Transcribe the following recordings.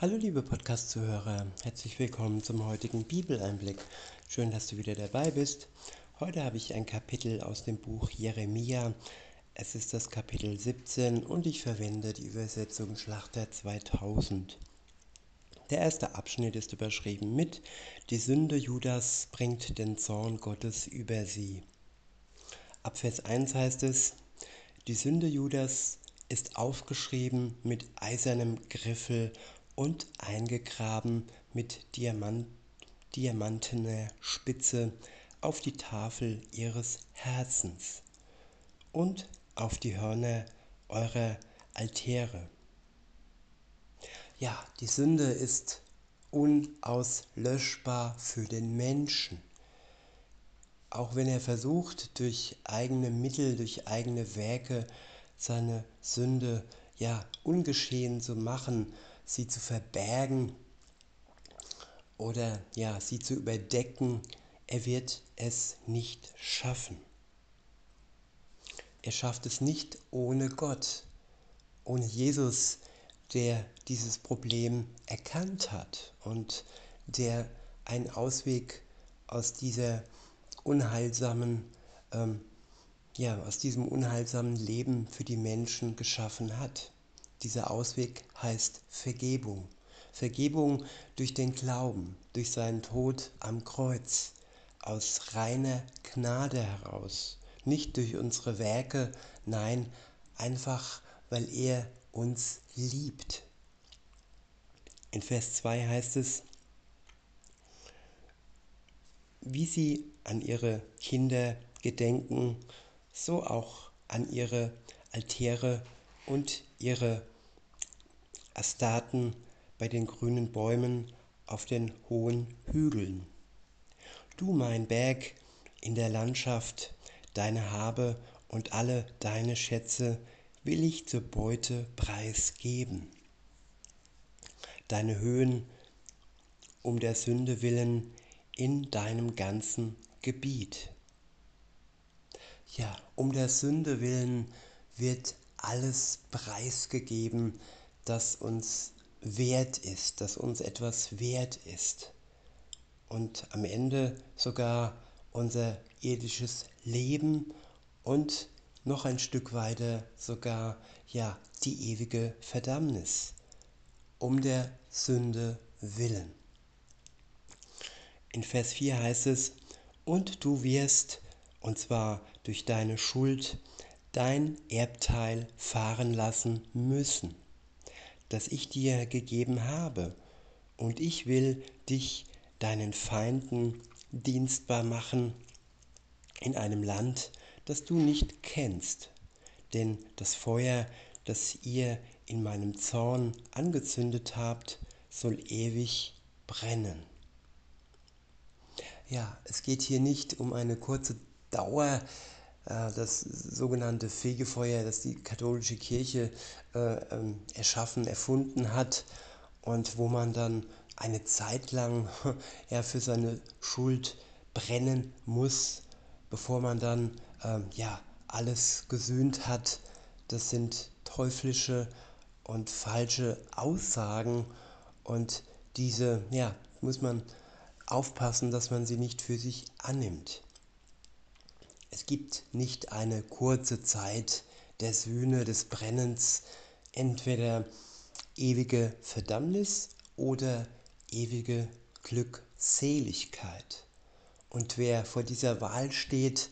Hallo liebe Podcast-Zuhörer, herzlich willkommen zum heutigen Bibeleinblick. Schön, dass du wieder dabei bist. Heute habe ich ein Kapitel aus dem Buch Jeremia. Es ist das Kapitel 17 und ich verwende die Übersetzung Schlachter 2000. Der erste Abschnitt ist überschrieben mit Die Sünde Judas bringt den Zorn Gottes über sie. Ab Vers 1 heißt es, die Sünde Judas ist aufgeschrieben mit eisernem Griffel und eingegraben mit Diamant, diamantener Spitze auf die Tafel ihres Herzens und auf die Hörner eurer Altäre. Ja, die Sünde ist unauslöschbar für den Menschen. Auch wenn er versucht, durch eigene Mittel, durch eigene Werke seine Sünde ja ungeschehen zu machen, sie zu verbergen oder ja, sie zu überdecken, er wird es nicht schaffen. Er schafft es nicht ohne Gott, ohne Jesus, der dieses Problem erkannt hat und der einen Ausweg aus dieser unheilsamen ähm, ja, aus diesem unheilsamen Leben für die Menschen geschaffen hat. Dieser Ausweg heißt Vergebung. Vergebung durch den Glauben, durch seinen Tod am Kreuz, aus reiner Gnade heraus, nicht durch unsere Werke, nein, einfach weil er uns liebt. In Vers 2 heißt es, wie sie an ihre Kinder gedenken, so auch an ihre Altäre und ihre Astaten bei den grünen Bäumen auf den hohen Hügeln. Du mein Berg in der Landschaft, deine Habe und alle deine Schätze will ich zur Beute preisgeben. Deine Höhen um der Sünde willen in deinem ganzen Gebiet. Ja, um der Sünde willen wird alles preisgegeben, das uns wert ist, das uns etwas wert ist. Und am Ende sogar unser irdisches Leben und noch ein Stück weiter sogar ja die ewige Verdammnis um der Sünde willen. In Vers 4 heißt es, und du wirst und zwar durch deine Schuld, dein Erbteil fahren lassen müssen, das ich dir gegeben habe, und ich will dich deinen Feinden dienstbar machen in einem Land, das du nicht kennst, denn das Feuer, das ihr in meinem Zorn angezündet habt, soll ewig brennen. Ja, es geht hier nicht um eine kurze Dauer das sogenannte Fegefeuer, das die katholische Kirche äh, ähm, erschaffen, erfunden hat und wo man dann eine Zeit lang ja, für seine Schuld brennen muss, bevor man dann ähm, ja, alles gesühnt hat. Das sind teuflische und falsche Aussagen und diese ja, muss man aufpassen, dass man sie nicht für sich annimmt. Es gibt nicht eine kurze Zeit der Sühne, des Brennens, entweder ewige Verdammnis oder ewige Glückseligkeit. Und wer vor dieser Wahl steht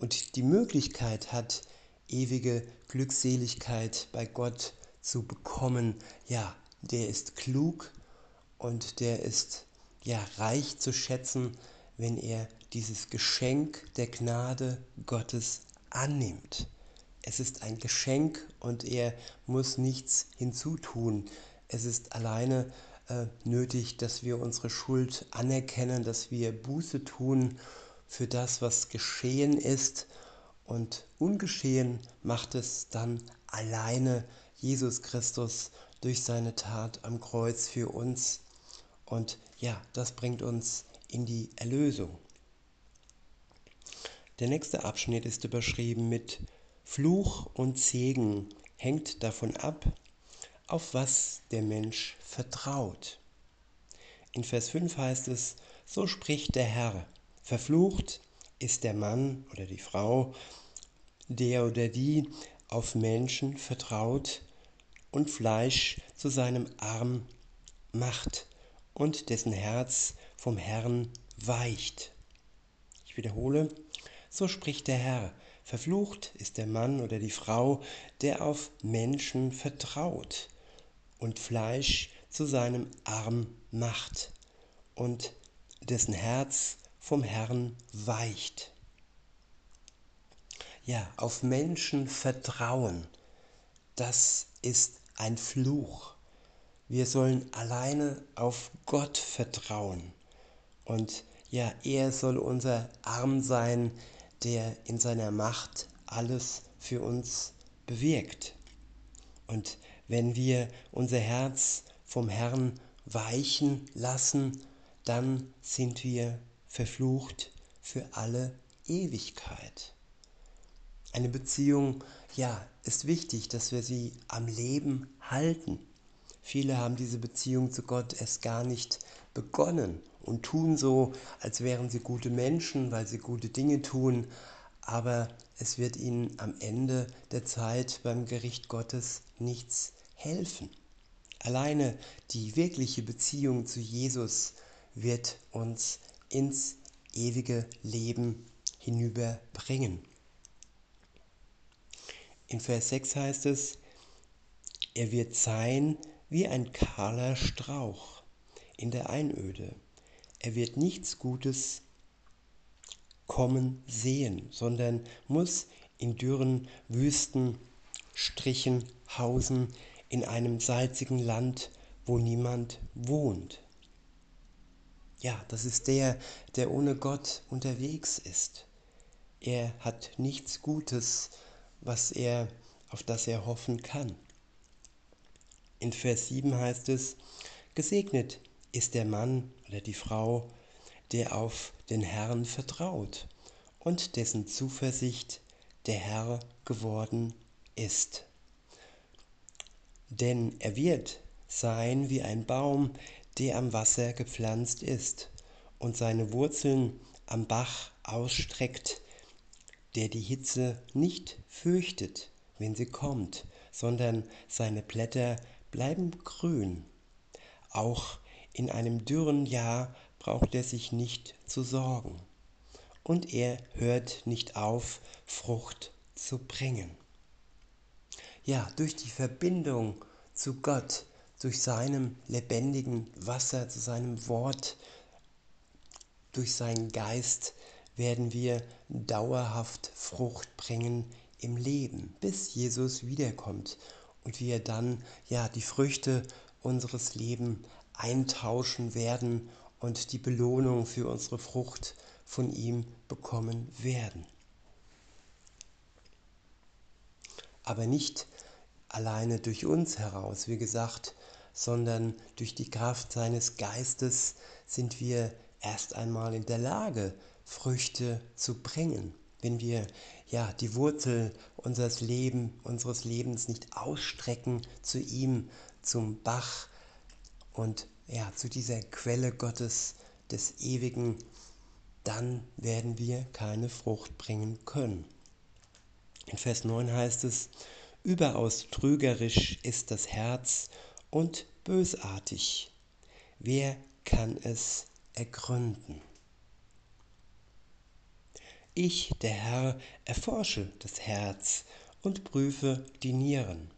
und die Möglichkeit hat, ewige Glückseligkeit bei Gott zu bekommen, ja, der ist klug und der ist ja reich zu schätzen, wenn er dieses Geschenk der Gnade Gottes annimmt. Es ist ein Geschenk und er muss nichts hinzutun. Es ist alleine äh, nötig, dass wir unsere Schuld anerkennen, dass wir Buße tun für das, was geschehen ist. Und ungeschehen macht es dann alleine Jesus Christus durch seine Tat am Kreuz für uns. Und ja, das bringt uns in die Erlösung. Der nächste Abschnitt ist überschrieben mit Fluch und Segen hängt davon ab, auf was der Mensch vertraut. In Vers 5 heißt es, so spricht der Herr, verflucht ist der Mann oder die Frau, der oder die auf Menschen vertraut und Fleisch zu seinem Arm macht und dessen Herz vom Herrn weicht. Ich wiederhole, so spricht der Herr, verflucht ist der Mann oder die Frau, der auf Menschen vertraut und Fleisch zu seinem Arm macht und dessen Herz vom Herrn weicht. Ja, auf Menschen vertrauen, das ist ein Fluch. Wir sollen alleine auf Gott vertrauen. Und ja, er soll unser Arm sein, der in seiner Macht alles für uns bewirkt. Und wenn wir unser Herz vom Herrn weichen lassen, dann sind wir verflucht für alle Ewigkeit. Eine Beziehung, ja, ist wichtig, dass wir sie am Leben halten. Viele haben diese Beziehung zu Gott erst gar nicht begonnen und tun so, als wären sie gute Menschen, weil sie gute Dinge tun, aber es wird ihnen am Ende der Zeit beim Gericht Gottes nichts helfen. Alleine die wirkliche Beziehung zu Jesus wird uns ins ewige Leben hinüberbringen. In Vers 6 heißt es, er wird sein wie ein kahler Strauch in der Einöde. Er wird nichts Gutes kommen sehen, sondern muss in dürren Wüstenstrichen hausen, in einem salzigen Land, wo niemand wohnt. Ja, das ist der, der ohne Gott unterwegs ist. Er hat nichts Gutes, was er, auf das er hoffen kann. In Vers 7 heißt es, gesegnet ist der Mann oder die Frau, der auf den Herrn vertraut und dessen Zuversicht der Herr geworden ist. Denn er wird sein wie ein Baum, der am Wasser gepflanzt ist und seine Wurzeln am Bach ausstreckt, der die Hitze nicht fürchtet, wenn sie kommt, sondern seine Blätter bleiben grün. Auch in einem dürren Jahr braucht er sich nicht zu sorgen. Und er hört nicht auf, Frucht zu bringen. Ja, durch die Verbindung zu Gott, durch seinem lebendigen Wasser, zu seinem Wort, durch seinen Geist werden wir dauerhaft Frucht bringen im Leben, bis Jesus wiederkommt und wir dann ja die Früchte unseres Lebens eintauschen werden und die Belohnung für unsere Frucht von ihm bekommen werden. Aber nicht alleine durch uns heraus, wie gesagt, sondern durch die Kraft seines Geistes sind wir erst einmal in der Lage, Früchte zu bringen. Wenn wir ja die Wurzel unseres Lebens, unseres Lebens nicht ausstrecken zu ihm, zum Bach und ja, zu dieser Quelle Gottes des Ewigen, dann werden wir keine Frucht bringen können. In Vers 9 heißt es, überaus trügerisch ist das Herz und bösartig. Wer kann es ergründen? Ich, der Herr, erforsche das Herz und prüfe die Nieren,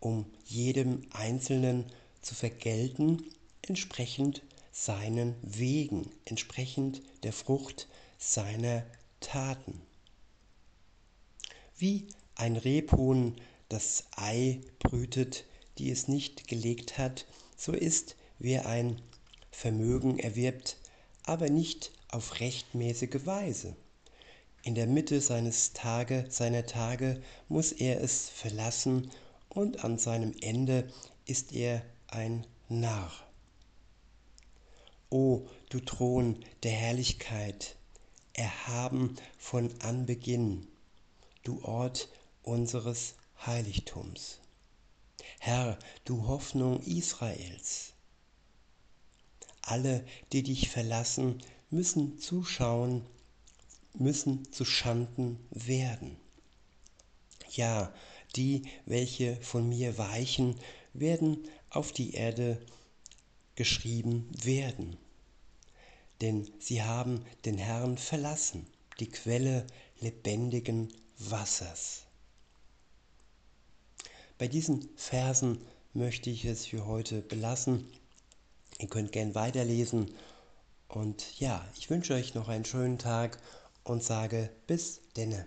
um jedem Einzelnen zu vergelten, entsprechend seinen Wegen, entsprechend der Frucht seiner Taten. Wie ein Rebhuhn das Ei brütet, die es nicht gelegt hat, so ist, wer ein Vermögen erwirbt, aber nicht auf rechtmäßige Weise. In der Mitte seines Tage, seiner Tage muss er es verlassen und an seinem Ende ist er ein Narr. O du Thron der Herrlichkeit, erhaben von Anbeginn, du Ort unseres Heiligtums. Herr, du Hoffnung Israels. Alle, die dich verlassen, müssen zuschauen, müssen zu Schanden werden. Ja, die, welche von mir weichen, werden auf die Erde geschrieben werden. Denn sie haben den Herrn verlassen, die Quelle lebendigen Wassers. Bei diesen Versen möchte ich es für heute belassen. Ihr könnt gern weiterlesen. Und ja, ich wünsche euch noch einen schönen Tag und sage bis denne.